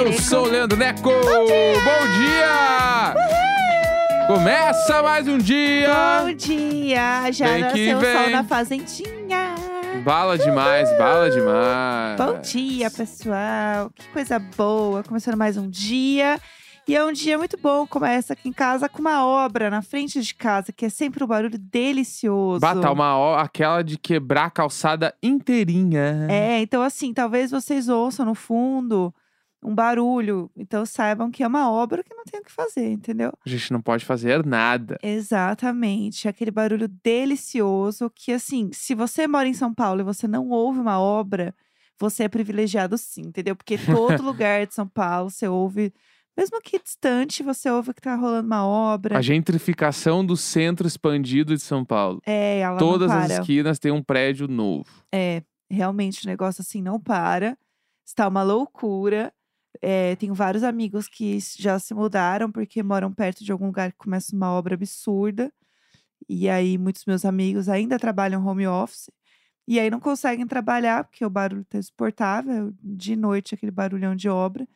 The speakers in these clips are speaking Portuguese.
eu Greco. sou o Leandro Neco! Bom dia! Começa mais um dia! Bom dia! Já Vem que nasceu o sol vem. na fazendinha. Bala demais, bala demais. Bom dia, pessoal. Que coisa boa. Começando mais um dia. E é um dia muito bom. Começa aqui em casa com uma obra na frente de casa, que é sempre um barulho delicioso. Bata uma ó, aquela de quebrar a calçada inteirinha. É, então assim, talvez vocês ouçam no fundo um barulho. Então saibam que é uma obra que não tem o que fazer, entendeu? A gente não pode fazer nada. Exatamente. Aquele barulho delicioso que, assim, se você mora em São Paulo e você não ouve uma obra, você é privilegiado sim, entendeu? Porque todo lugar de São Paulo você ouve, mesmo que distante, você ouve que tá rolando uma obra. A gentrificação do centro expandido de São Paulo. É, ela Todas as esquinas têm um prédio novo. É, realmente o negócio assim não para. Está uma loucura. É, tenho vários amigos que já se mudaram porque moram perto de algum lugar que começa uma obra absurda. E aí, muitos meus amigos ainda trabalham home office. E aí, não conseguem trabalhar porque o barulho tá insuportável. De noite, aquele barulhão de obra.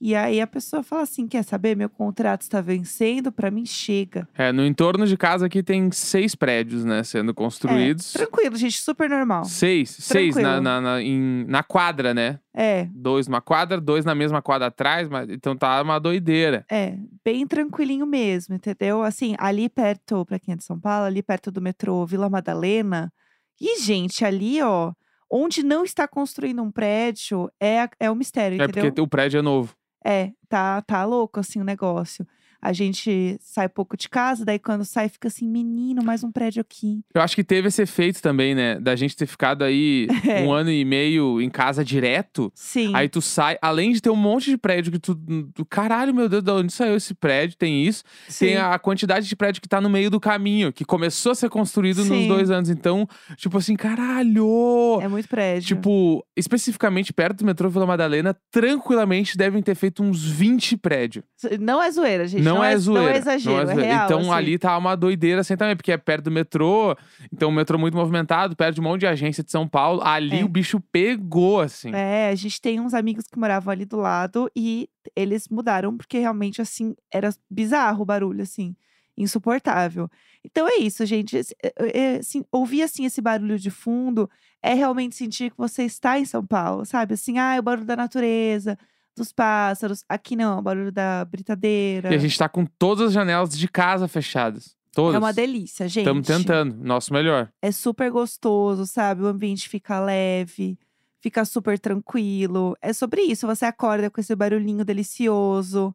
E aí, a pessoa fala assim: quer saber? Meu contrato está vencendo, para mim chega. É, no entorno de casa aqui tem seis prédios, né, sendo construídos. É, tranquilo, gente, super normal. Seis, seis na, Tranquilo. na, na, em- na quadra, né? É, Dois numa quadra, dois na mesma quadra atrás, mas então tá uma doideira. É, bem tranquilinho mesmo, entendeu? Assim, ali perto, pra quem é de São Paulo, ali perto do metrô Vila Madalena. E, gente, ali, ó, onde não está construindo um prédio, é, é o mistério, É entendeu? porque o prédio é novo. É, tá, tá louco, assim, o negócio. A gente sai pouco de casa, daí quando sai fica assim, menino, mais um prédio aqui. Eu acho que teve esse efeito também, né? Da gente ter ficado aí É. um ano e meio em casa direto. Sim, Aí tu sai, além de ter um monte de prédio que tu. do caralho, meu Deus, de onde saiu esse prédio? Tem isso. sim. Tem a quantidade de prédio que tá no meio do caminho, que começou a ser construído nos Sim. dois anos. Então, tipo assim, caralho! É muito prédio. Tipo, especificamente perto do metrô Vila Madalena, tranquilamente devem ter feito uns 20 prédios. Não é zoeira, gente. Não, é zoeira. Não é exagero, é, real, Então assim. ali tá uma doideira assim também, porque é perto do metrô, então o metrô muito movimentado, perto de um monte de agência de São Paulo. Ali É. o bicho pegou, assim. É, a gente tem uns amigos que moravam ali do lado e eles mudaram porque realmente, assim, era bizarro o barulho, assim, insuportável. Então é isso, gente. esse- é- é, assim, ouvir, assim, esse barulho de fundo é realmente sentir que você está em São Paulo, sabe? Assim, ah, é o barulho da natureza, dos pássaros. Aqui não, é o barulho da britadeira. E a gente tá com todas as janelas de casa fechadas. Todas. É uma delícia, gente. Estamos tentando, nosso melhor. É super gostoso, sabe? O ambiente fica leve, fica super tranquilo. É sobre isso. Você acorda com esse barulhinho delicioso,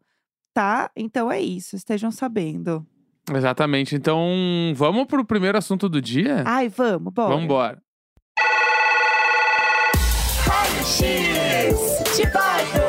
tá? Então é isso. Estejam sabendo. Exatamente. Então, vamos pro primeiro assunto do dia? Ai, vamos, bora. Vamos embora. X de bairro.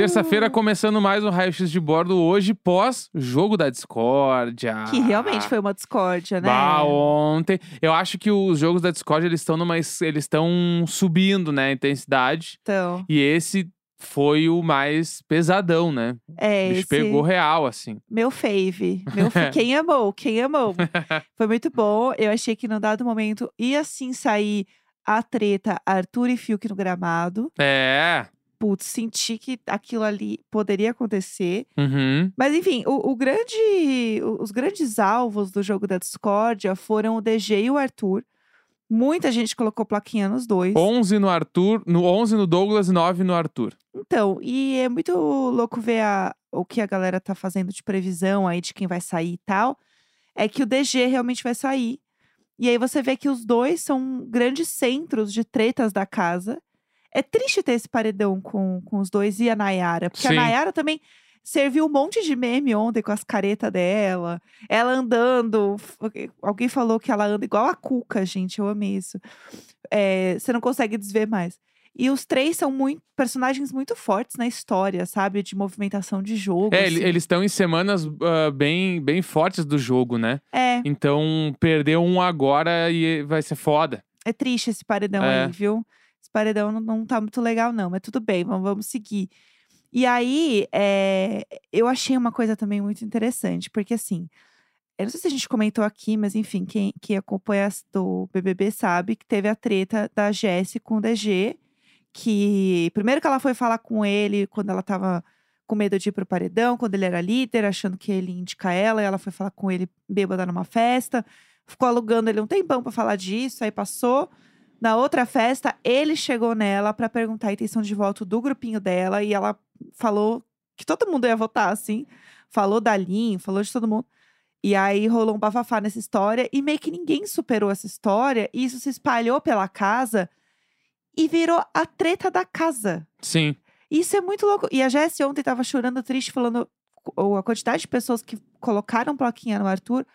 Terça-feira começando mais um Raio X de Bordo hoje, pós-jogo da discórdia. Que realmente foi uma discórdia, né? Bah, ontem. Eu acho que os jogos da Discord eles estão numa. Eles estão subindo, né? A intensidade. Então, E esse foi o mais pesadão, né? é bicho esse pegou real, assim. meu fave. Meu fa- quem amou, quem amou. Foi muito bom. Eu achei que num dado momento ia sim sair a treta Arthur e Fiuk no gramado. É. Putz, senti que aquilo ali poderia acontecer. Uhum. Mas enfim, o, o grande, os grandes alvos do jogo da discórdia foram o DG e o Arthur. Muita gente colocou plaquinha nos dois. 11 no Arthur, no 11 no Douglas e 9 no Arthur. Então, e é muito louco ver a- o que a galera tá fazendo de previsão aí de quem vai sair e tal. É que o DG realmente vai sair. E aí você vê que os dois são grandes centros de tretas da casa. É triste ter esse paredão com, com os dois e a Nayara. Porque Sim. a Nayara também serviu um monte de meme ontem com as caretas dela. Ela andando. Alguém falou que ela anda igual a Cuca, gente. Eu amei isso. É, você não consegue desver mais. E os três são muito, personagens muito fortes na história, sabe? De movimentação de jogo. É, assim. ele- eles estão em semanas ah, bem, bem fortes do jogo, né? É, Então, perder um agora e vai ser foda. é triste esse paredão É. aí, viu? Paredão não, não tá muito legal, não. Mas tudo bem, vamos, vamos seguir. E aí, é, eu achei uma coisa também muito interessante, porque assim, eu não sei se a gente comentou aqui, mas enfim, quem, quem acompanha do BBB sabe que teve a treta da Jessie com o DG, que primeiro que ela foi falar com ele quando ela tava com medo de ir pro paredão, quando ele era líder, achando que ele ia indicar ela, e ela foi falar com ele bêbada numa festa, ficou alugando ele um tempão pra falar disso, aí passou. Na outra festa, ele chegou nela pra perguntar a intenção de voto do grupinho dela e ela falou que todo mundo ia votar, assim. Falou da Lin, falou de todo mundo. E aí rolou um bafafá nessa história e meio que ninguém superou essa história. E isso se espalhou pela casa e virou a treta da casa. Sim. Isso é muito louco. E a Jessie ontem tava chorando triste, falando ou a quantidade de pessoas que colocaram plaquinha no Arthur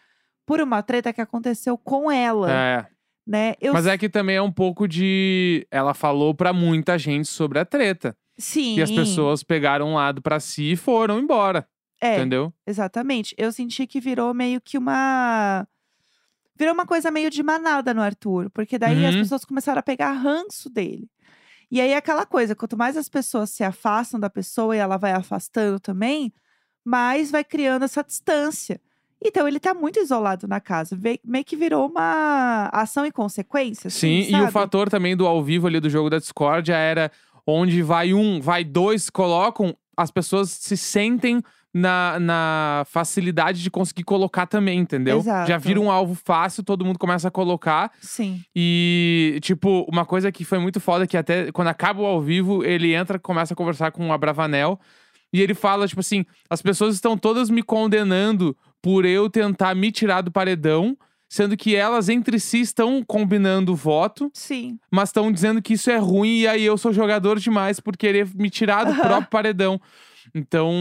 por uma treta que aconteceu com ela, É. né? Eu Mas é que também é um pouco de. Ela falou pra muita gente sobre a treta. sim. E as pessoas pegaram um lado pra si e foram embora. é, Entendeu? Exatamente. Eu senti que virou meio que uma. Virou uma coisa meio de manada no Arthur. Porque daí as Uhum. pessoas começaram a pegar ranço dele. E aí, aquela coisa, quanto mais as pessoas se afastam da pessoa e ela vai afastando também, mais vai criando essa distância. Então, ele tá muito isolado na casa. Meio que virou uma ação e consequência. Sim, assim, e o fator também do ao vivo ali do jogo da Discordia era onde vai um, vai dois, colocam, as pessoas se sentem na, na facilidade de conseguir colocar também, entendeu? Já Exato. vira um alvo fácil, todo mundo começa a colocar. Sim. E, tipo, uma coisa que foi muito foda, que até quando acaba o ao vivo, ele entra, começa a conversar com a Bravanel. E ele fala, tipo assim, as pessoas estão todas me condenando por eu tentar me tirar do paredão, sendo que elas entre si estão combinando o voto, Sim. mas estão dizendo que isso é ruim e aí eu sou jogador demais por querer me tirar do Aham. próprio paredão. Então,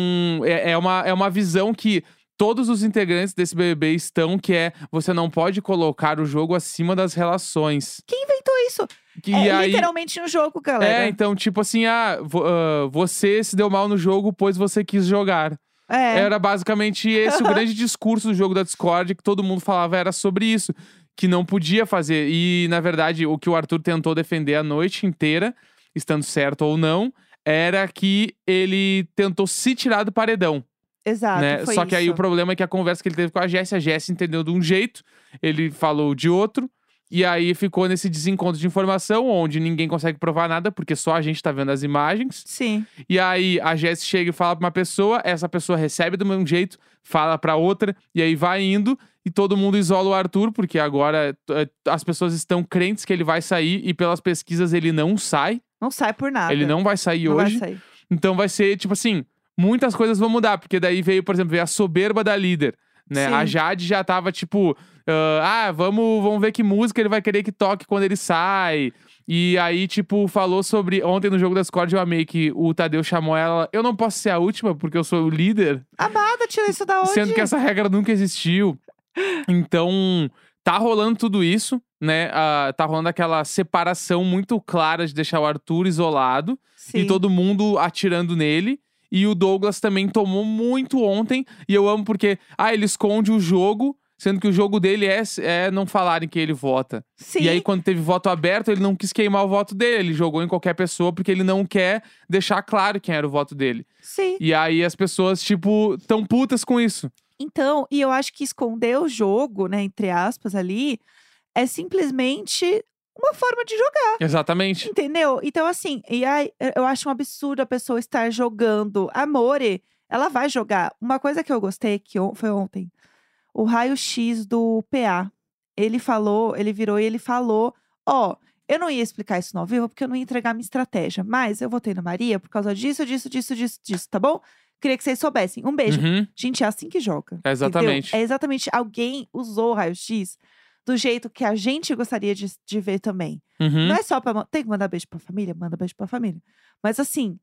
é, é, uma, é uma visão que todos os integrantes desse BBB estão, que é você não pode colocar o jogo acima das relações. Quem inventou isso? Que é aí, literalmente um jogo, galera. é, então, tipo assim, ah, ah, você se deu mal no jogo, pois você quis jogar. É. Era basicamente esse o grande discurso do jogo da Discord, que todo mundo falava era sobre isso. Que não podia fazer. E, na verdade, o que o Arthur tentou defender a noite inteira, estando certo ou não, era que ele tentou se tirar do paredão. Exato. né? Só que aí isso. o problema é que a conversa que ele teve com a Jessie, a Jessie entendeu de um jeito, ele falou de outro. E aí ficou nesse desencontro de informação, onde ninguém consegue provar nada, porque só a gente tá vendo as imagens. Sim. E aí a Jessie chega e fala pra uma pessoa, essa pessoa recebe do mesmo jeito, fala pra outra, e aí vai indo, e todo mundo isola o Arthur, porque agora eh, as pessoas estão crentes que ele vai sair, e pelas pesquisas ele não sai. Não sai por nada. Ele não vai sair Não vai hoje. sair. Então vai ser, tipo assim, muitas coisas vão mudar, porque daí veio, por exemplo, veio a soberba da líder. Né? Sim. A Jade já tava, tipo, ah, ah, vamos, vamos ver que música ele vai querer que toque quando ele sai. E aí, tipo, falou sobre. Ontem no jogo das cordas eu amei que o Tadeu chamou ela. Eu não posso ser a última, porque eu sou o líder. Amada, tira isso da onde? Sendo que essa regra nunca existiu. Então, tá rolando tudo isso, né? Ah, tá rolando aquela separação muito clara de deixar o Arthur isolado Sim. e todo mundo atirando nele. E o Douglas também tomou muito ontem. E eu amo porque, ah, ele esconde o jogo, sendo que o jogo dele é, é não falarem que ele vota. Sim. E aí, quando teve voto aberto, ele não quis queimar o voto dele. Ele jogou em qualquer pessoa porque ele não quer deixar claro quem era o voto dele. Sim. E aí as pessoas, tipo, tão putas com isso. Então, e eu acho que esconder o jogo, né, entre aspas, ali, é simplesmente uma forma de jogar. Exatamente. Entendeu? Então, assim, e aí, eu acho um absurdo a pessoa estar jogando. Amore, ela vai jogar. Uma coisa que eu gostei que foi ontem, o raio-x do PA. Ele falou, ele virou e ele falou: Ó, eu não ia explicar isso no ao vivo porque eu não ia entregar minha estratégia, mas eu votei na Maria por causa disso, disso, disso, disso, disso, tá bom? Queria que vocês soubessem. Um beijo. Uhum. Gente, é assim que joga. entendeu? Exatamente. É exatamente. Alguém usou o raio-x do jeito que a gente gostaria de, de ver também. Uhum. Não é só pra. Tem que mandar beijo pra família? Manda beijo pra família. Mas assim,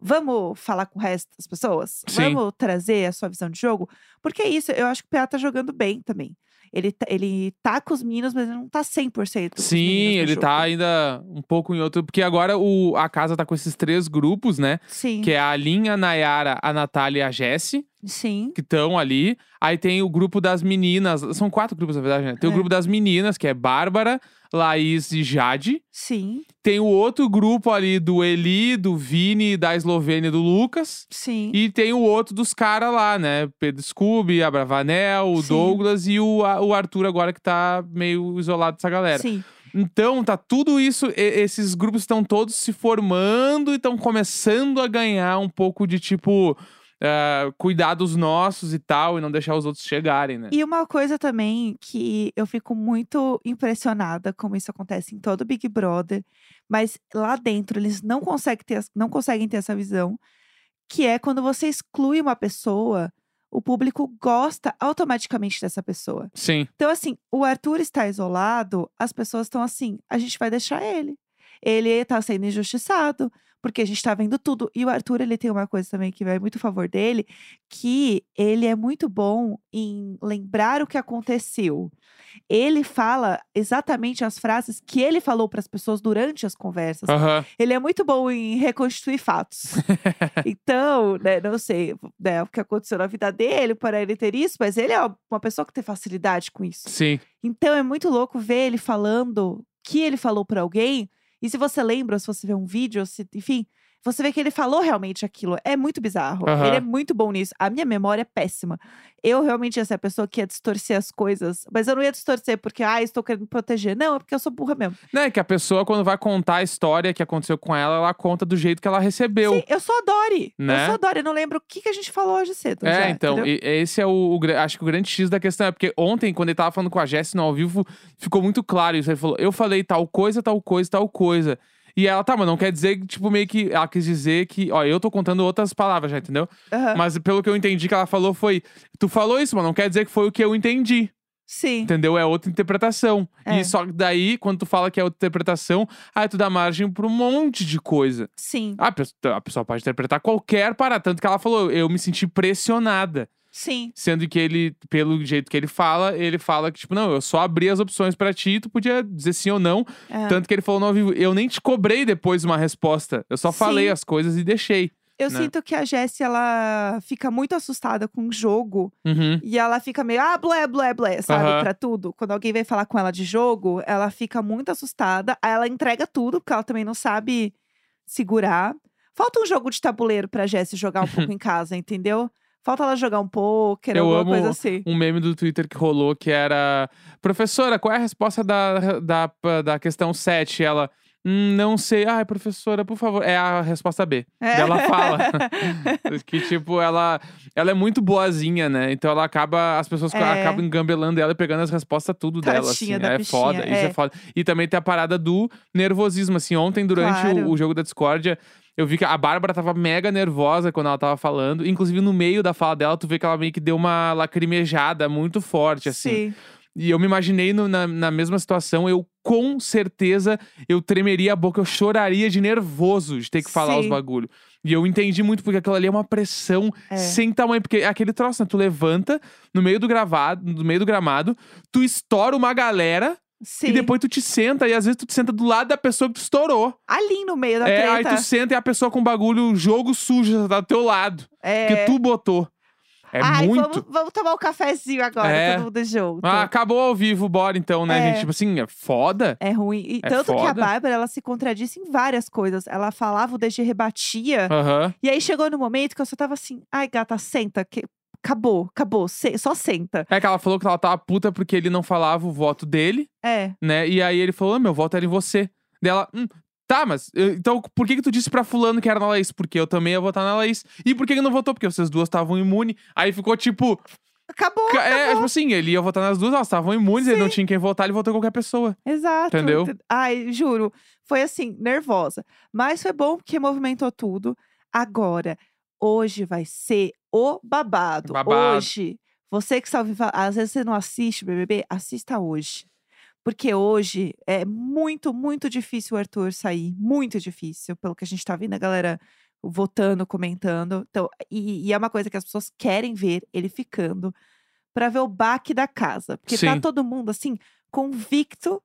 vamos falar com o resto das pessoas? Sim. Vamos trazer a sua visão de jogo? Porque é isso, eu acho que o PA tá jogando bem também. Ele, tá- ele tá com os meninos, mas ele não tá 100% com os Sim, ele jogo. tá ainda um pouco em outro. Porque agora o, a casa tá com esses três grupos, né? Sim. Que é a Aline, a Nayara, a Natália e a Jessie. Sim. que estão ali. Aí tem o grupo das meninas. São quatro grupos, na verdade, né? Tem o É. grupo das meninas, que é Bárbara, Laís e Jade. Sim. Tem o outro grupo ali do Eli, do Vini, da Eslovênia e do Lucas. Sim. E tem o outro dos caras lá, né? Pedro Scooby, a Bravanel, o Sim. Douglas e o, a- o Arthur agora que tá meio isolado dessa galera. Sim. Então, tá tudo isso, e- esses grupos estão todos se formando e estão começando a ganhar um pouco de tipo. Ah, cuidar dos nossos e tal, e não deixar os outros chegarem, né? E uma coisa também que eu fico muito impressionada como isso acontece em todo Big Brother, mas lá dentro eles não conseguem ter, não conseguem ter essa visão, que é quando você exclui uma pessoa, o público gosta automaticamente dessa pessoa. Sim. Então, assim, o Arthur está isolado, as pessoas estão assim, a gente vai deixar ele. Ele está sendo injustiçado, porque a gente está vendo tudo. E o Arthur, ele tem uma coisa também que vai muito a favor dele, que ele é muito bom em lembrar o que aconteceu. Ele fala exatamente as frases que ele falou para as pessoas durante as conversas. Aham. Ele é muito bom em reconstituir fatos. então, né, não sei né, o que aconteceu na vida dele para ele ter isso, mas ele é uma pessoa que tem facilidade com isso. Sim. Então é muito louco ver ele falando que ele falou pra alguém. E se você lembra, se você vê um vídeo, se, enfim, você vê que ele falou realmente aquilo. É muito bizarro. Aham. Ele é muito bom nisso. A minha memória é péssima. Eu realmente ia ser a pessoa que ia distorcer as coisas. Mas eu não ia distorcer porque, ah, estou querendo proteger. Não, é porque eu sou burra mesmo. Né, que a pessoa, quando vai contar a história que aconteceu com ela, ela conta do jeito que ela recebeu. Sim, eu sou a Dory. Né? Eu sou a Dory. Eu não lembro o que, que a gente falou hoje cedo. É, já, então, e- esse é o, o Acho que o grande X da questão é porque ontem, quando ele tava falando com a Jess no ao vivo, ficou muito claro isso. Ele falou: eu falei tal coisa, tal coisa, tal coisa. E ela, tá, mas não quer dizer que, tipo, meio que. Ela quis dizer que. Ó, eu tô contando outras palavras já, entendeu? Aham. Mas pelo que eu entendi que ela falou foi: tu falou isso, mas não quer dizer que foi o que eu entendi. Sim. Entendeu? É outra interpretação. É. E só que daí, quando tu fala que é outra interpretação, aí tu dá margem pra um monte de coisa. Sim. A pessoa, a pessoa pode interpretar qualquer parada. Tanto que ela falou, eu me senti pressionada. Sim. Sendo que ele, pelo jeito que ele fala, ele fala que, tipo, não, eu só abri as opções pra ti, tu podia dizer sim ou não. É. Tanto que ele falou no ao vivo, eu nem te cobrei depois uma resposta. Eu só Sim. falei as coisas e deixei. Eu né? sinto que a Jessie, ela fica muito assustada com o jogo. Uhum. E ela fica meio, ah, blé, blé, blé, sabe? Aham. Pra tudo. Quando alguém vem falar com ela de jogo, ela fica muito assustada. Aí ela entrega tudo, porque ela também não sabe segurar. Falta um jogo de tabuleiro pra Jessie jogar um pouco em casa, entendeu? Falta ela jogar um pôquer, Eu alguma coisa assim. Um meme do Twitter que rolou que era: Professora, qual é a resposta da, da, da questão 7? Ela. "Hum, não sei. Ai, professora, por favor. É a resposta B. É. Ela fala. que, tipo, ela, ela é muito boazinha, né? Então ela acaba. As pessoas É. acabam engambelando ela e pegando as respostas tudo dela. Assim. Tadinha da É foda. bichinha, Isso é é. foda. E também tem a parada do nervosismo. Assim, ontem, durante Claro. o, o jogo da discórdia. Eu vi que a Bárbara tava mega nervosa quando ela tava falando. Inclusive, no meio da fala dela, tu vê que ela meio que deu uma lacrimejada muito forte, assim. Sim. E eu me imaginei no- na, na mesma situação. Eu, com certeza, eu tremeria a boca, eu choraria de nervoso de ter que falar os Sim. bagulho. E eu entendi muito, porque aquilo ali é uma pressão É. sem tamanho. Porque é aquele troço, né? Tu levanta no meio do gravado, no meio do gramado, tu estoura uma galera Sim. e depois tu te senta, e às vezes tu te senta do lado da pessoa que tu estourou. Ali no meio da É, aí tu senta e a pessoa com bagulho, jogo sujo, tá do teu lado. É. Que tu botou. É Ai, muito. vamos, vamos tomar um cafezinho agora, É. todo mundo junto. Ah, acabou ao vivo, bora então, né, É. gente? Tipo assim, é foda. É ruim. E É tanto que a foda. Bárbara, ela se contradisse em várias coisas. Ela falava, o DG rebatia. E aí chegou no momento que eu só tava assim, ai, gata, senta, que acabou, acabou, se- só senta. É que ela falou que ela tava puta porque ele não falava o voto dele, É, né? E aí ele falou: ah, meu voto era em você. Daí ela, hum, tá, mas eu- então por que que tu disse pra fulano que era na Laís? Porque eu também ia votar na Laís. E por que que não votou? Porque vocês duas estavam imunes. Aí ficou tipo, acabou, ca- é, acabou. tipo assim, ele ia votar nas duas, elas estavam imunes, ele não tinha quem votar, ele votou em qualquer pessoa. Exato. Entendeu? Ai, juro, foi assim, nervosa. Mas foi bom porque movimentou tudo. Agora, hoje vai ser o babado. Babado. Hoje, você que está ouvindo, falar- às vezes você não assiste BBB, assista hoje. Porque hoje é muito, muito difícil o Arthur sair. Muito difícil, pelo que a gente tá vendo a galera votando, comentando. Então, e, e é uma coisa que as pessoas querem ver ele ficando pra ver o baque da casa. Porque tá Sim. todo mundo assim, convicto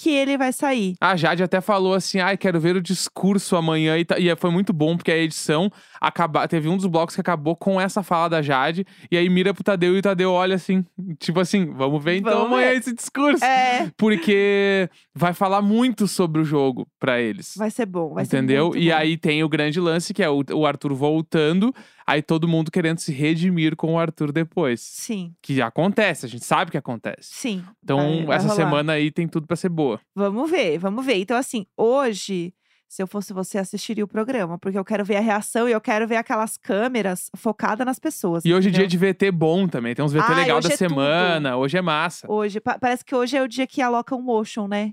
que ele vai sair. A Jade até falou assim: ai, quero ver o discurso amanhã. E, e foi muito bom, porque a edição acaba... teve um dos blocos que acabou com essa fala da Jade. E aí mira pro Tadeu e o Tadeu olha assim, tipo assim, vamos ver então Vamos amanhã ver. esse discurso. É, Porque vai falar muito sobre o jogo pra eles. vai ser bom. Vai entendeu? Ser muito e bom. aí tem o grande lance, que é o, o Arthur voltando, aí todo mundo querendo se redimir com o Arthur depois. Sim, Que acontece, a gente sabe que acontece. sim. Então, vai- vai essa rolar. semana aí tem tudo pra ser boa. Vamos ver, vamos ver. Então, assim, hoje, se eu fosse você, assistiria o programa, porque eu quero ver a reação e eu quero ver aquelas câmeras focadas nas pessoas. E hoje é dia de VT bom também. Tem uns VT Ai, legal da é tudo. semana. Hoje é massa. Hoje, pa- parece que hoje é o dia que aloca o motion, né?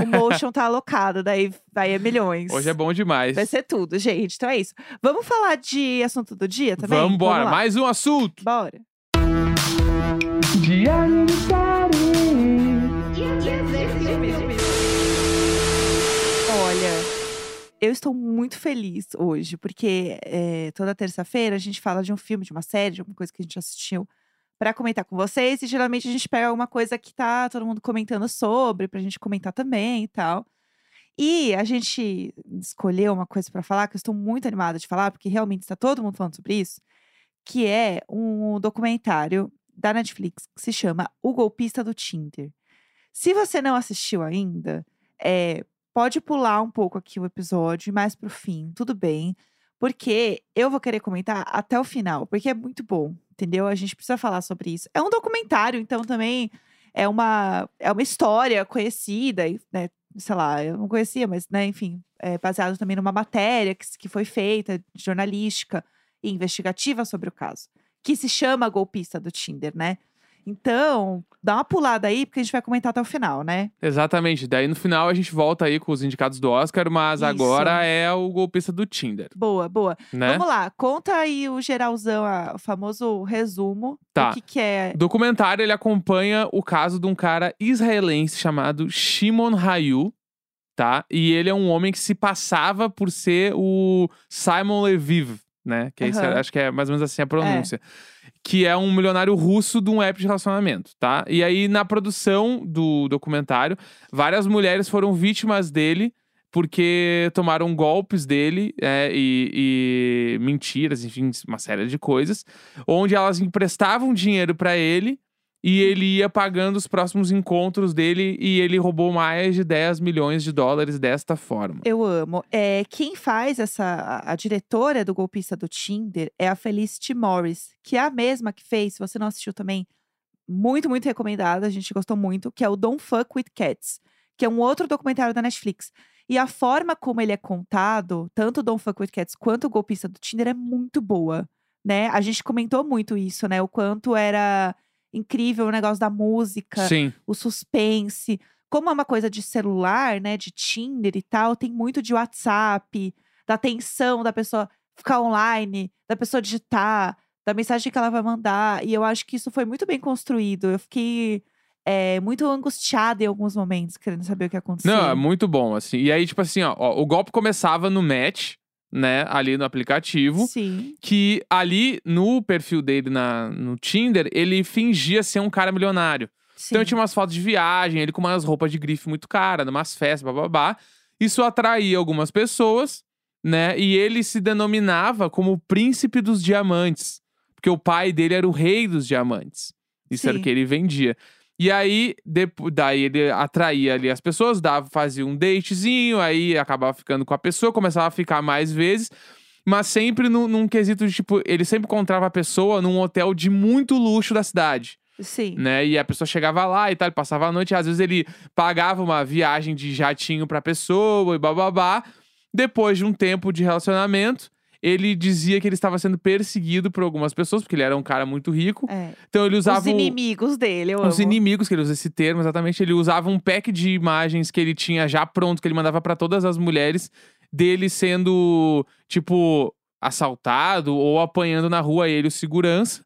O motion tá alocado, daí vai é milhões. Hoje é bom demais. Vai ser tudo, gente. Então é isso. Vamos falar de assunto do dia também? Vamos embora. Mais um assunto. Bora. De eu estou muito feliz hoje, porque eh, toda terça-feira a gente fala de um filme, de uma série, de alguma coisa que a gente assistiu pra comentar com vocês. E geralmente a gente pega alguma coisa que tá todo mundo comentando sobre, pra gente comentar também e tal. E a gente escolheu uma coisa pra falar que eu estou muito animada de falar, porque realmente está todo mundo falando sobre isso, que é um documentário da Netflix que se chama O Golpista do Tinder. Se você não assistiu ainda, é, pode pular um pouco aqui o episódio, mais pro fim, tudo bem. Porque eu vou querer comentar até o final, porque é muito bom, entendeu? A gente precisa falar sobre isso. É um documentário, então também é uma, é uma história conhecida, né? Sei lá, eu não conhecia, mas, né, enfim, é baseado também numa matéria que, que foi feita, jornalística e investigativa sobre o caso, que se chama Golpista do Tinder, né? Então, dá uma pulada aí, porque a gente vai comentar até o final, né? Exatamente. Daí no final a gente volta aí com os indicados do Oscar, mas Isso. agora é o golpista do Tinder, Boa, boa. né? Vamos lá, conta aí o geralzão, a- o famoso resumo Tá. do que, que é. Documentário ele acompanha o caso de um cara israelense chamado Shimon Hayu, tá? E ele é um homem que se passava por ser o Simon Leviv, né? Que é Aham. acho que é mais ou menos assim a pronúncia. Que é um milionário russo de um app de relacionamento, tá? E aí, na produção do documentário, várias mulheres foram vítimas dele porque tomaram golpes dele é, e, e mentiras, enfim, uma série de coisas, onde elas emprestavam dinheiro pra ele e ele ia pagando os próximos encontros dele e ele roubou mais de 10 milhões de dólares desta forma. Eu amo. É, quem faz essa. A, a diretora do golpista do Tinder é a Felicity Morris, que é a mesma que fez, se você não assistiu também, muito, muito recomendada, a gente gostou muito, que é o Don't Fuck with Cats, que é um outro documentário da Netflix. E a forma como ele é contado, tanto o Don't Fuck with Cats quanto o golpista do Tinder, é muito boa. Né? A gente comentou muito isso, né? O quanto era incrível o negócio da música Sim, o suspense. Como é uma coisa de celular, né, de Tinder e tal, tem muito de WhatsApp, da tensão da pessoa ficar online, da pessoa digitar, da mensagem que ela vai mandar. E eu acho que isso foi muito bem construído. Eu fiquei é, muito angustiada em alguns momentos, querendo saber o que aconteceu. Não, é muito bom, assim. E aí, tipo assim, ó, ó, o golpe começava no match, né, ali no aplicativo. Sim, Que ali, no perfil dele na, no Tinder, ele fingia ser um cara milionário. sim. Então tinha umas fotos de viagem, ele com umas roupas de grife muito cara, numas festas, bababá. Isso atraía algumas pessoas, né? E ele se denominava como o príncipe dos diamantes. Porque o pai dele era o rei dos diamantes. Isso era o Sim. que ele vendia. E aí, depo- daí ele atraía ali as pessoas, dava, fazia um datezinho, aí acabava ficando com a pessoa, começava a ficar mais vezes. Mas sempre num, num quesito de, tipo, ele sempre encontrava a pessoa num hotel de muito luxo da cidade Sim. né? E a pessoa chegava lá e tal, ele passava a noite, às vezes ele pagava uma viagem de jatinho pra pessoa e bababá. Depois de um tempo de relacionamento, ele dizia que ele estava sendo perseguido por algumas pessoas, porque ele era um cara muito rico. É. Então ele usava Os o- inimigos dele, eu os amo. inimigos, que ele usa esse termo exatamente, ele usava um pack de imagens que ele tinha já pronto, que ele mandava pra todas as mulheres, dele sendo, tipo, assaltado ou apanhando na rua ele, o segurança.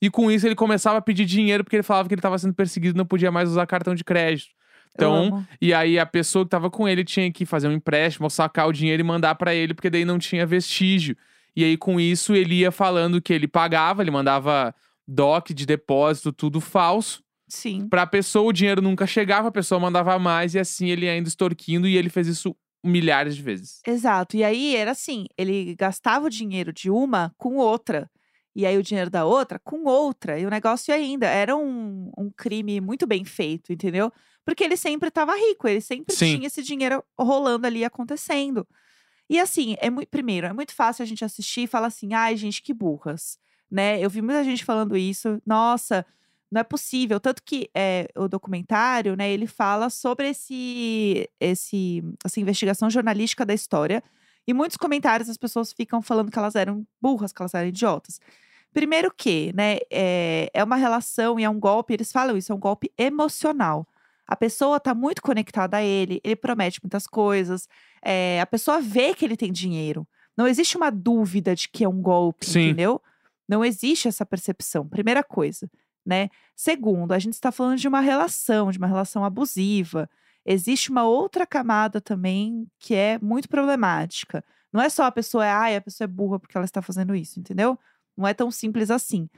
E com isso ele começava a pedir dinheiro porque ele falava que ele estava sendo perseguido e não podia mais usar cartão de crédito. Então, e aí a pessoa que tava com ele tinha que fazer um empréstimo, sacar o dinheiro e mandar pra ele, porque daí não tinha vestígio. E aí com isso ele ia falando que ele pagava, ele mandava doc de depósito, tudo falso, Sim. Pra pessoa, o dinheiro nunca chegava, a pessoa mandava mais e assim ele ainda extorquindo e ele fez isso milhares de vezes. Exato. E aí era assim: ele gastava o dinheiro de uma com outra. E aí o dinheiro da outra com outra. E o negócio ainda era um, um crime muito bem feito, entendeu? Porque ele sempre estava rico, ele sempre Sim. tinha esse dinheiro rolando ali acontecendo. E assim, é muito, primeiro, é muito fácil a gente assistir e falar assim: ai, gente, que burras. Né? Eu vi muita gente falando isso. Nossa, não é possível. Tanto que é, o documentário, né, ele fala sobre esse, esse, essa investigação jornalística da história. E muitos comentários as pessoas ficam falando que elas eram burras, que elas eram idiotas. Primeiro que, né, é, é uma relação e é um golpe, eles falam isso, é um golpe emocional. A pessoa tá muito conectada a ele, ele promete muitas coisas, é, a pessoa vê que ele tem dinheiro. Não existe uma dúvida de que é um golpe, Sim. entendeu? Não existe essa percepção. Primeira coisa, né? Segundo, a gente está falando de uma relação, de uma relação abusiva. Existe uma outra camada também que é muito problemática. Não é só a pessoa é, ai, a pessoa é burra porque ela está fazendo isso, entendeu? Não é tão simples assim.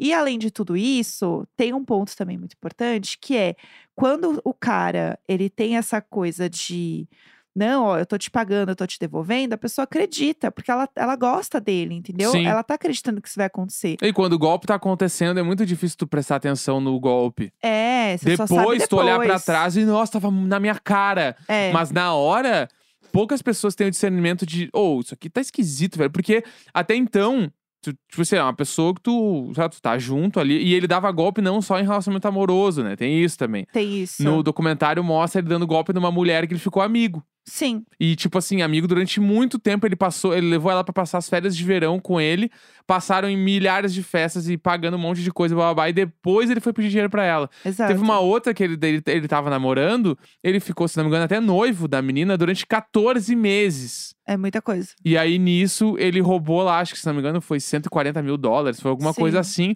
E além de tudo isso, tem um ponto também muito importante, que é quando o cara, ele tem essa coisa de não, ó, eu tô te pagando, eu tô te devolvendo, a pessoa acredita, porque ela, ela gosta dele, entendeu? Sim. Ela tá acreditando que isso vai acontecer. E quando o golpe tá acontecendo, é muito difícil tu prestar atenção no golpe. É, você só sabe Depois, depois. tu olhar pra trás e, nossa, tava na minha cara. É, Mas na hora, poucas pessoas têm o discernimento de, oh, isso aqui tá esquisito, velho. Porque até então, tu, tipo assim, é uma pessoa que tu, já, tu tá junto ali. E ele dava golpe não só em relacionamento amoroso, né? Tem isso também. tem isso. No documentário mostra ele dando golpe numa mulher que ele ficou amigo. Sim, E, tipo assim, amigo, durante muito tempo ele passou, ele levou ela pra passar as férias de verão com ele. Passaram em milhares de festas e pagando um monte de coisa, blá, blá, blá, e depois ele foi pedir dinheiro pra ela. exato. Teve uma outra que ele, ele, ele tava namorando, ele ficou, se não me engano, até noivo da menina durante 14 meses. É muita coisa. E aí, nisso, ele roubou lá, acho que se não me engano, foi 140 mil dólares, foi alguma Sim. coisa assim.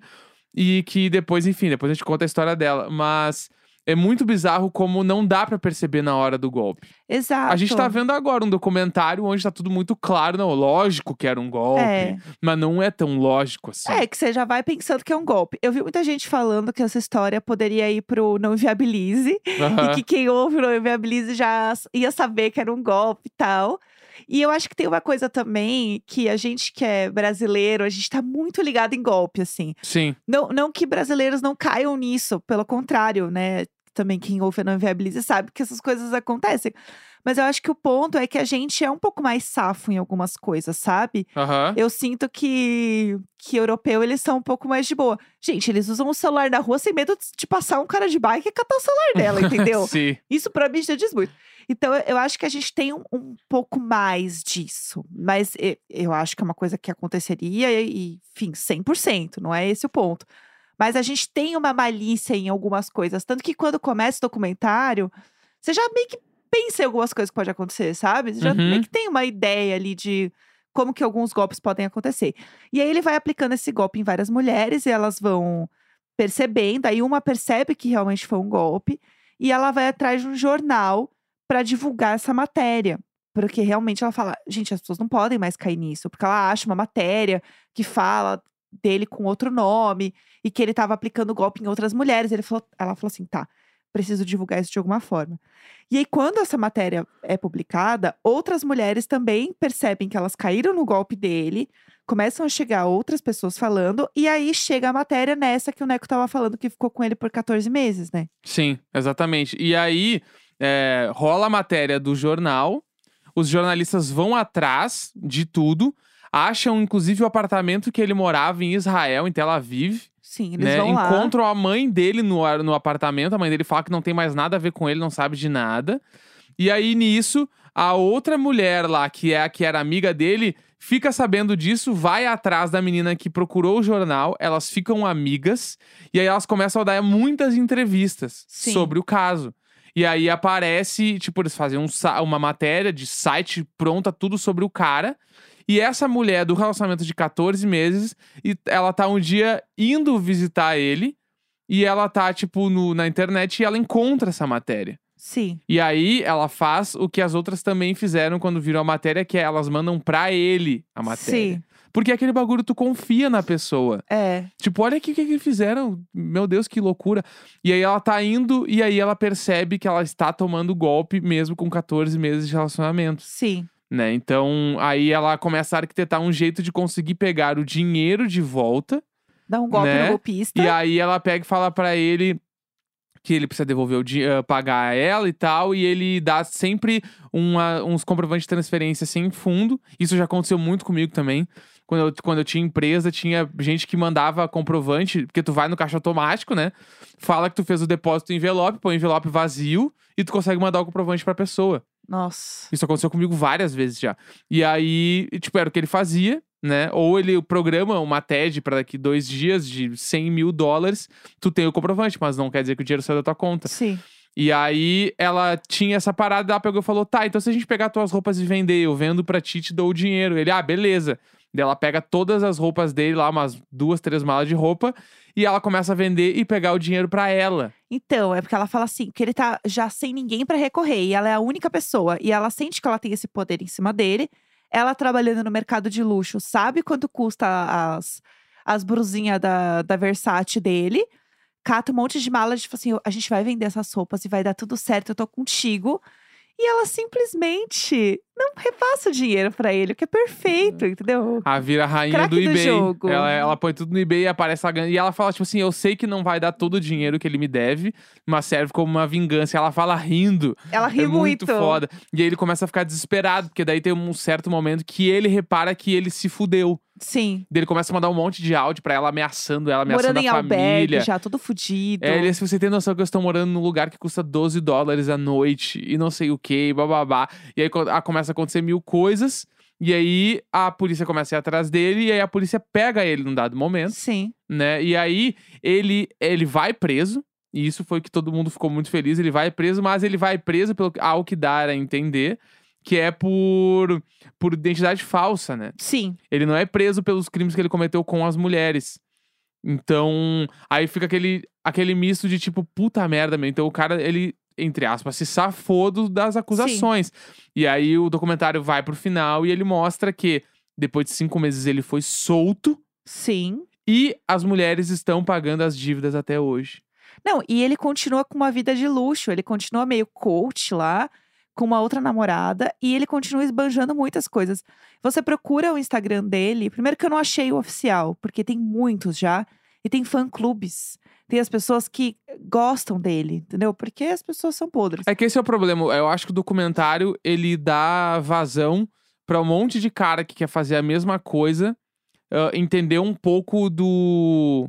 E que depois, enfim, depois a gente conta a história dela. Mas é muito bizarro como não dá pra perceber na hora do golpe. Exato. A gente tá vendo agora um documentário onde tá tudo muito claro. Não, lógico que era um golpe, É. mas não é tão lógico assim. É, que você já vai pensando que é um golpe. Eu vi muita gente falando que essa história poderia ir pro Não Inviabilize. E que quem ouve o Não Inviabilize já ia saber que era um golpe e tal. E eu acho que tem uma coisa também que a gente que é brasileiro, a gente tá muito ligado em golpe, assim. Sim, Não, não que brasileiros não caiam nisso, pelo contrário, né? Também quem ouve Não Inviabilize sabe que essas coisas acontecem. Mas eu acho que o ponto é que a gente é um pouco mais safo em algumas coisas, sabe? aham. Eu sinto que, que europeu, eles são um pouco mais de boa. Gente, eles usam o celular na rua sem medo de- passar um cara de bike e catar o celular dela, entendeu? Sim. Isso pra mim já diz muito. Então, eu- eu acho que a gente tem um, um pouco mais disso. Mas e- eu acho que é uma coisa que aconteceria e, e, enfim, 100%. Não é esse o ponto. Mas a gente tem uma malícia em algumas coisas. Tanto que quando começa o documentário, você já meio que pensa em algumas coisas que pode acontecer, sabe? Você já Uhum. meio que tem uma ideia ali de como que alguns golpes podem acontecer. E aí ele vai aplicando esse golpe em várias mulheres e elas vão percebendo. Aí uma percebe que realmente foi um golpe e ela vai atrás de um jornal para divulgar essa matéria. Porque realmente ela fala, gente, as pessoas não podem mais cair nisso, porque ela acha uma matéria que fala dele com outro nome e que ele estava aplicando golpe em outras mulheres. Ele falou, ela falou assim, tá, preciso divulgar isso de alguma forma. E aí, quando essa matéria é publicada, outras mulheres também percebem que elas caíram no golpe dele, começam a chegar outras pessoas falando, e aí chega a matéria nessa que o Neco tava falando que ficou com ele por 14 meses, né? Sim, exatamente. E aí, é, rola a matéria do jornal, os jornalistas vão atrás de tudo, acham inclusive o apartamento que ele morava em Israel, em Tel Aviv. Sim, eles né? vão lá. Encontram a mãe dele no, no apartamento, a mãe dele fala que não tem mais nada a ver com ele, não sabe de nada. E aí, nisso, a outra mulher lá, que é a que era amiga dele, fica sabendo disso, vai atrás da menina que procurou o jornal, elas ficam amigas, e aí elas começam a dar muitas entrevistas Sim. sobre o caso. E aí aparece, tipo, eles fazem um uma matéria de site pronta, tudo sobre o cara. E essa mulher do relacionamento de 14 meses, e ela tá um dia indo visitar ele, e ela tá, tipo, no- na internet e ela encontra essa matéria. Sim, E aí ela faz o que as outras também fizeram quando viram a matéria, que é elas mandam pra ele a matéria. sim. Porque é aquele bagulho, tu confia na pessoa. É. Tipo, olha aqui o que, que fizeram. Meu Deus, que loucura. E aí ela tá indo e aí ela percebe que ela está tomando golpe mesmo com 14 meses de relacionamento, Sim. Né? Então, aí ela começa a arquitetar um jeito de conseguir pegar o dinheiro de volta. Dá um golpe Né? no golpista. E aí ela pega e fala pra ele que ele precisa devolver o dinheiro, pagar ela e tal, e ele dá sempre uma- uns comprovantes de transferência sem fundo. Isso já aconteceu muito comigo também. Quando eu, quando eu tinha empresa, tinha gente que mandava comprovante, porque tu vai no caixa automático, né? Fala que tu fez o depósito em envelope, põe o envelope vazio e tu consegue mandar o comprovante pra pessoa. Nossa. Isso aconteceu comigo várias vezes já. E aí, tipo, era o que ele fazia, né? Ou ele programa uma TED pra daqui dois dias de 100 mil dólares, tu tem o comprovante, mas não quer dizer que o dinheiro saiu da tua conta. Sim. E aí, ela tinha essa parada, ela pegou e falou: tá, então se a gente pegar tuas roupas e vender, eu vendo pra ti e te dou o dinheiro. Ele, ah, beleza. Ela pega todas as roupas dele lá, umas duas, três malas de roupa, e ela começa a vender e pegar o dinheiro pra ela. Então, é porque ela fala assim, que ele tá já sem ninguém pra recorrer, e ela é a única pessoa, e ela sente que ela tem esse poder em cima dele. Ela trabalhando no mercado de luxo, sabe quanto custa as, as brusinhas da, da Versace dele. Cata um monte de malas, tipo assim, a gente vai vender essas roupas e vai dar tudo certo, eu tô contigo. E ela simplesmente não repassa o dinheiro pra ele, o que é perfeito, entendeu? A vira a rainha do do eBay. jogo. Ela, ela põe tudo no eBay e aparece ela ganhando. E ela fala, tipo assim, eu sei que não vai dar todo o dinheiro que ele me deve, mas serve como uma vingança. E ela fala rindo. Ela ri é muito foda. E aí ele começa a ficar desesperado, porque daí tem um certo momento que ele repara que ele se fudeu. Sim. Daí ele começa a mandar um monte de áudio pra ela, ameaçando ela, ameaçando Morando em a albergue, família. já todo fudido. É, ele, se você tem noção que eu estou morando num lugar que custa 12 dólares a noite e não sei o que, bababá. E aí co- ah, começa a acontecer mil coisas. E aí a polícia começa a ir atrás dele e aí a polícia pega ele num dado momento, Sim. né? E aí ele, ele vai preso. E isso foi que todo mundo ficou muito feliz. Ele vai preso, mas ele vai preso pelo ao que dá a entender, que é por, por identidade falsa, né? Sim. Ele não é preso pelos crimes que ele cometeu com as mulheres. Então, aí fica aquele, aquele misto de tipo, puta merda, meu. Então o cara, ele, entre aspas, se safou do- das acusações. E aí o documentário vai pro final e ele mostra que depois de cinco meses ele foi solto Sim. e as mulheres estão pagando as dívidas até hoje. Não, e ele continua com uma vida de luxo. Ele continua meio coach lá, com uma outra namorada, e ele continua esbanjando muitas coisas. Você procura o Instagram dele. Primeiro que eu não achei o oficial, porque tem muitos já. E tem fã-clubes. Tem as pessoas que gostam dele, entendeu? Porque as pessoas são podres. É que esse é o problema. Eu acho que o documentário ele dá vazão pra um monte de cara que quer fazer a mesma coisa, ah, entender um pouco do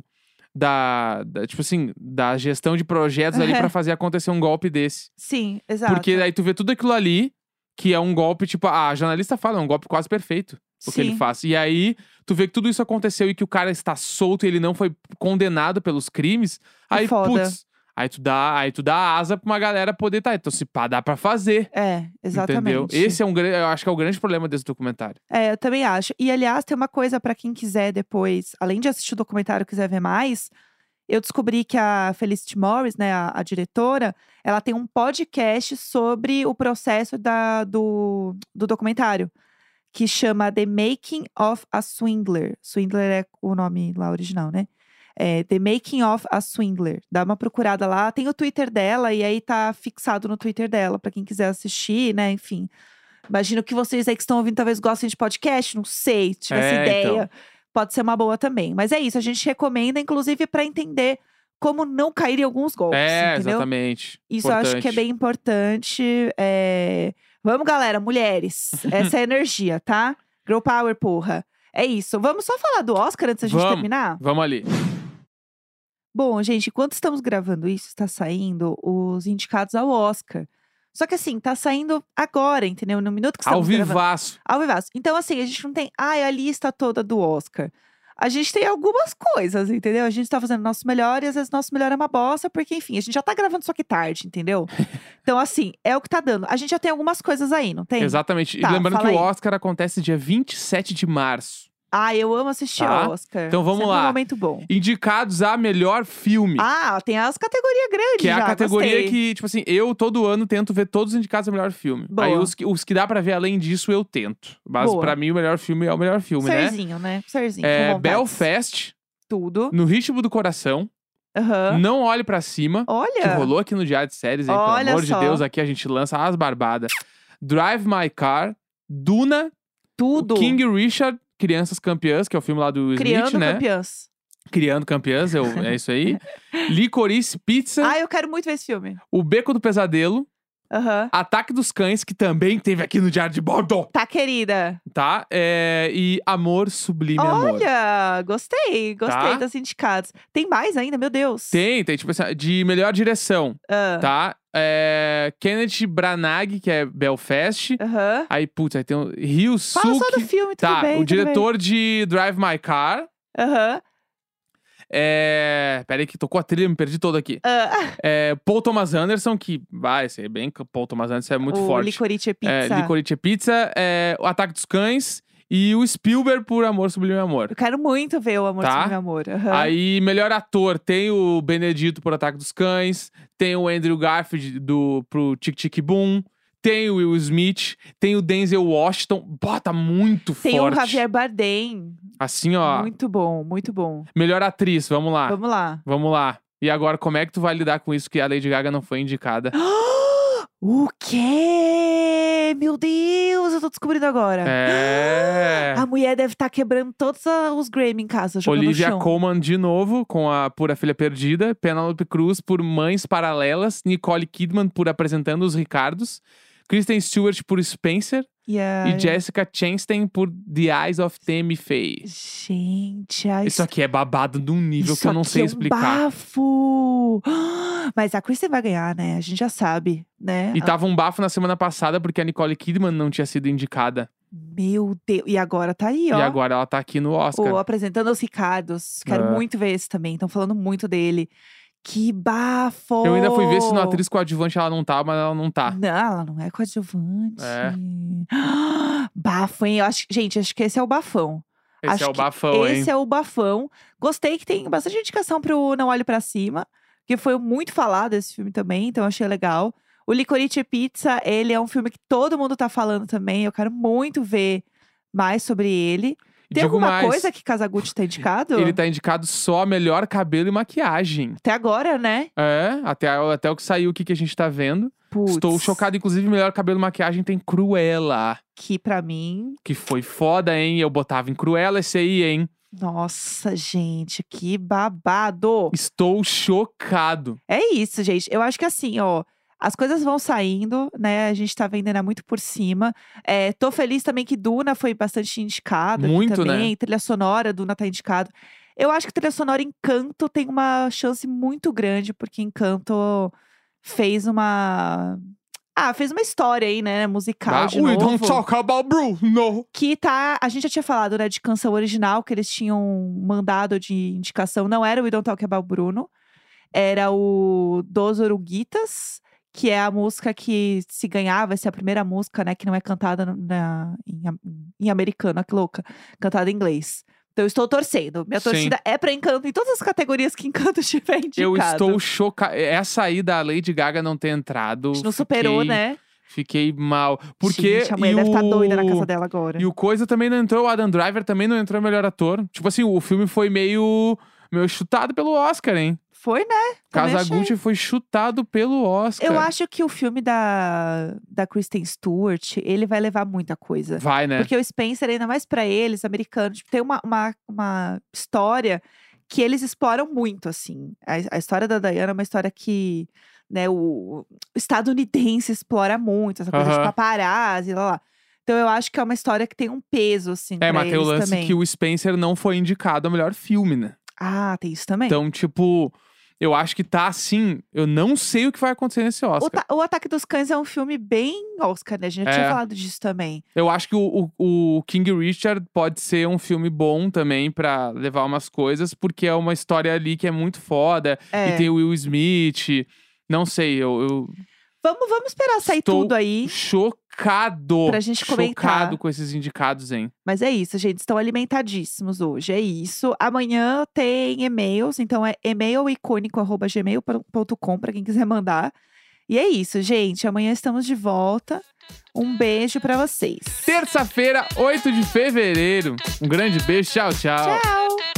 da, da- tipo assim, da gestão de projetos ali pra fazer acontecer um golpe desse. Sim, exato. Porque aí tu vê tudo aquilo ali, que é um golpe, tipo, a jornalista fala, é um golpe quase perfeito. O que ele faz. E aí, tu vê que tudo isso aconteceu e que o cara está solto e ele não foi condenado pelos crimes. Aí, foda. putz, aí tu dá, aí tu dá asa pra uma galera poder tá. Então, se pá, dá pra fazer. É, exatamente. Entendeu? Esse é um grande, eu acho que é o grande problema desse documentário. É, eu também acho. E, aliás, tem uma coisa pra quem quiser depois, além de assistir o documentário quiser ver mais, eu descobri que a Felicity Morris, né, a, a diretora, ela tem um podcast sobre o processo da, do, do documentário, que chama The Making of a Swindler. Swindler é o nome lá original, né? É, The Making of a Swindler. Dá uma procurada lá. Tem o Twitter dela e aí tá fixado no Twitter dela, pra quem quiser assistir, né? Enfim. Imagino que vocês aí que estão ouvindo talvez gostem de podcast, não sei, se tivesse É, ideia, então. pode ser uma boa também. Mas é isso, a gente recomenda, inclusive, pra entender como não cair em alguns golpes, é, entendeu? exatamente. Isso eu acho que é Importante. bem importante. é, Vamos, galera, mulheres. Essa é a energia, tá? Girl Power, porra. É isso. Vamos só falar do Oscar antes da gente Vamos. terminar? Vamos ali. Bom, gente, enquanto estamos gravando isso, está saindo os indicados ao Oscar. Só que assim, tá saindo agora, entendeu? No minuto que Ao estamos gravando. vivaço. Ao vivaço. Então, assim, a gente não tem, ai, a lista toda do Oscar. A gente tem algumas coisas, entendeu? A gente tá fazendo nosso melhor e às vezes nosso melhor é uma bosta, porque, enfim, a gente já tá gravando só que tarde, entendeu? então, assim, é o que tá dando. A gente já tem algumas coisas aí, não tem? Exatamente. Tá, e lembrando que o. Oscar acontece dia 27 de março. Ah, eu amo assistir Tá? Oscar. Então vamos Sempre lá. um momento bom. Indicados a melhor filme. Ah, tem as categorias grandes Que é a já, categoria gostei. que, tipo assim, eu todo ano tento ver todos os indicados a melhor filme. Boa. Aí os que, os que dá pra ver além disso, eu tento. Mas Boa. pra mim, o melhor filme é o melhor filme, né? Serzinho, né? Serzinho, com É. Belfast, Tudo. No Ritmo do Coração, Aham. Não Olhe Pra Cima, que Olha. rolou aqui no Diário de Séries, hein? Olha Pelo amor só. de Deus, aqui a gente lança as barbadas. Drive My Car, Duna, Tudo. King Richard, Crianças Campeãs, que é o filme lá do Criando Smith, né? campeãs. Criando Campeãs, eu- é isso aí. Licorice Pizza, Ah, eu quero muito ver esse filme. O Beco do Pesadelo, Aham. Ataque dos Cães, que também teve aqui no Diário de Bordeaux, Tá, querida. tá? É, e Amor Sublime Amor. Olha, gostei. Gostei Tá. das indicadas. Tem mais ainda, meu Deus. Tem, tem, tipo assim, de melhor direção, Ah, tá? É, Kenneth Branagh, que é Belfast. Aham. Aí, putz, aí tem o Rio Fala só do filme, tudo Tá, bem. o tudo bem. diretor de Drive My Car. Aham. É. Pera aí que tocou a trilha, me perdi todo aqui. Ah, É, Paul Thomas Anderson, que vai ser bem. Paul Thomas Anderson é muito o forte. Licorice É, Pizza. Licorice Pizza, é, O Ataque dos Cães e o Spielberg por Amor Sublime Amor. Eu quero muito ver o Amor Tá. Meu Amor. Aham. Aí, melhor ator, tem o Benedito por Ataque dos Cães, tem o Andrew Garfield do, pro Tic Tic Boom, tem o Will Smith, tem o Denzel Washington. Bota muito Tem forte. o Javier Bardem. Assim, ó. Muito bom, muito bom. Melhor atriz, vamos lá. Vamos lá. Vamos lá. E agora, como é que tu vai lidar com isso que a Lady Gaga não foi indicada? O quê? Meu Deus, eu tô descobrindo agora. É. A mulher deve estar quebrando todos os Grammy em casa, jogando Olivia. Colman de novo, com a Pura Filha Perdida. Penelope Cruz por Mães Paralelas. Nicole Kidman por Apresentando os Ricardos. Kristen Stewart por Spencer. E, a- E Jessica Chastain por The Eyes of Tammy Faye. Gente, a Isso aqui é babado num nível Isso que eu não sei é um explicar. bafo! Mas a Kristen vai ganhar, né? A gente já sabe, né? E tava um bafo na semana passada porque a Nicole Kidman não tinha sido indicada. Meu Deus. E agora tá aí, ó. E agora ela tá aqui no Oscar. O apresentando os Ricardos. Quero É. muito ver esse também. Estão falando muito dele. Que bafo! Eu ainda fui ver se no atriz coadjuvante ela não tá, mas ela não tá. Não, ela não é coadjuvante. É. Bafo, hein? Eu acho, gente, acho que esse é o bafão. Esse Acho é o bafão, hein? Esse é o bafão. Gostei que tem bastante indicação pro Não Olhe Pra Cima, que foi muito falado esse filme também, então achei legal. O Licorice Pizza, ele é um filme que todo mundo tá falando também. Eu quero muito ver mais sobre ele. Tem digo alguma mais, coisa que Casagutti tá indicado? Ele tá indicado só melhor cabelo e maquiagem. Até agora, né? É, até, até o que saiu, o que, que a gente tá vendo. Putz, Estou chocado. Inclusive, melhor cabelo e maquiagem tem Cruella. Que pra mim, Que foi foda, hein? Eu botava em Cruella esse aí, hein? nossa, gente, que babado. Estou chocado. É isso, gente. Eu acho que assim, ó. As coisas vão saindo, né? A gente tá vendo ainda muito por cima. É, tô feliz também que Duna foi bastante indicado aqui Muito, né? também. Trilha sonora, Duna tá indicado. Eu acho que trilha sonora Encanto tem uma chance muito grande, porque Encanto fez uma. Ah, fez uma história aí, né? Musical Bah, de We novo. don't talk about Bruno. Que tá. A gente já tinha falado, né, de canção original que eles tinham mandado de indicação. Não era o We Don't Talk About Bruno. Era o Dos Oruguitas, que é a música que se ganhava, essa é a primeira música, né, que não é cantada na, em, em americano, que louca. Cantada em inglês. Então eu estou torcendo. Minha Sim. torcida é pra Encanto, em todas as categorias que Encanto tiver indicado. Eu estou chocado. Essa aí da Lady Gaga não ter entrado. A gente não superou, fiquei- né? Fiquei mal. Porque. Gente, a mulher deve estar o- doida na casa dela agora. E o Coisa também não entrou, o Adam Driver também não entrou melhor ator. Tipo assim, o filme foi meio, meio chutado pelo Oscar, hein? Foi, né? Também achei. Casagutti foi chutado pelo Oscar. Eu acho que o filme da, da Kristen Stewart, ele vai levar muita coisa. Vai, né? Porque o Spencer, ainda mais pra eles, americanos, tipo, tem uma, uma, uma história que eles exploram muito, assim. A, a história da Diana é uma história que, né, o, o estadunidense explora muito, essa coisa de paparazzi, lá, lá. Então eu acho que é uma história que tem um peso, assim, É, mas tem o lance também. que o Spencer não foi indicado ao melhor filme, né? Ah, tem isso também. Então, tipo, eu acho que tá assim. Eu não sei o que vai acontecer nesse o, Oscar. Ta- o Ataque dos Cães é um filme bem Oscar, né? A gente já tinha É. falado disso também. Eu acho que o, o, o King Richard pode ser um filme bom também pra levar umas coisas, porque é uma história ali que é muito foda. É. E tem o Will Smith. Não sei, eu. eu- Vamos, vamos esperar sair Estou tudo aí. Chocado. Pra gente comentar. Chocado com esses indicados, hein? Mas é isso, gente. Estão alimentadíssimos hoje. É isso. Amanhã tem e-mails, então é e-mailicônico.gmail.com para quem quiser mandar. E é isso, gente. Amanhã estamos de volta. Um beijo pra vocês. Terça-feira, 8 de fevereiro. Um grande beijo. Tchau, tchau. Tchau!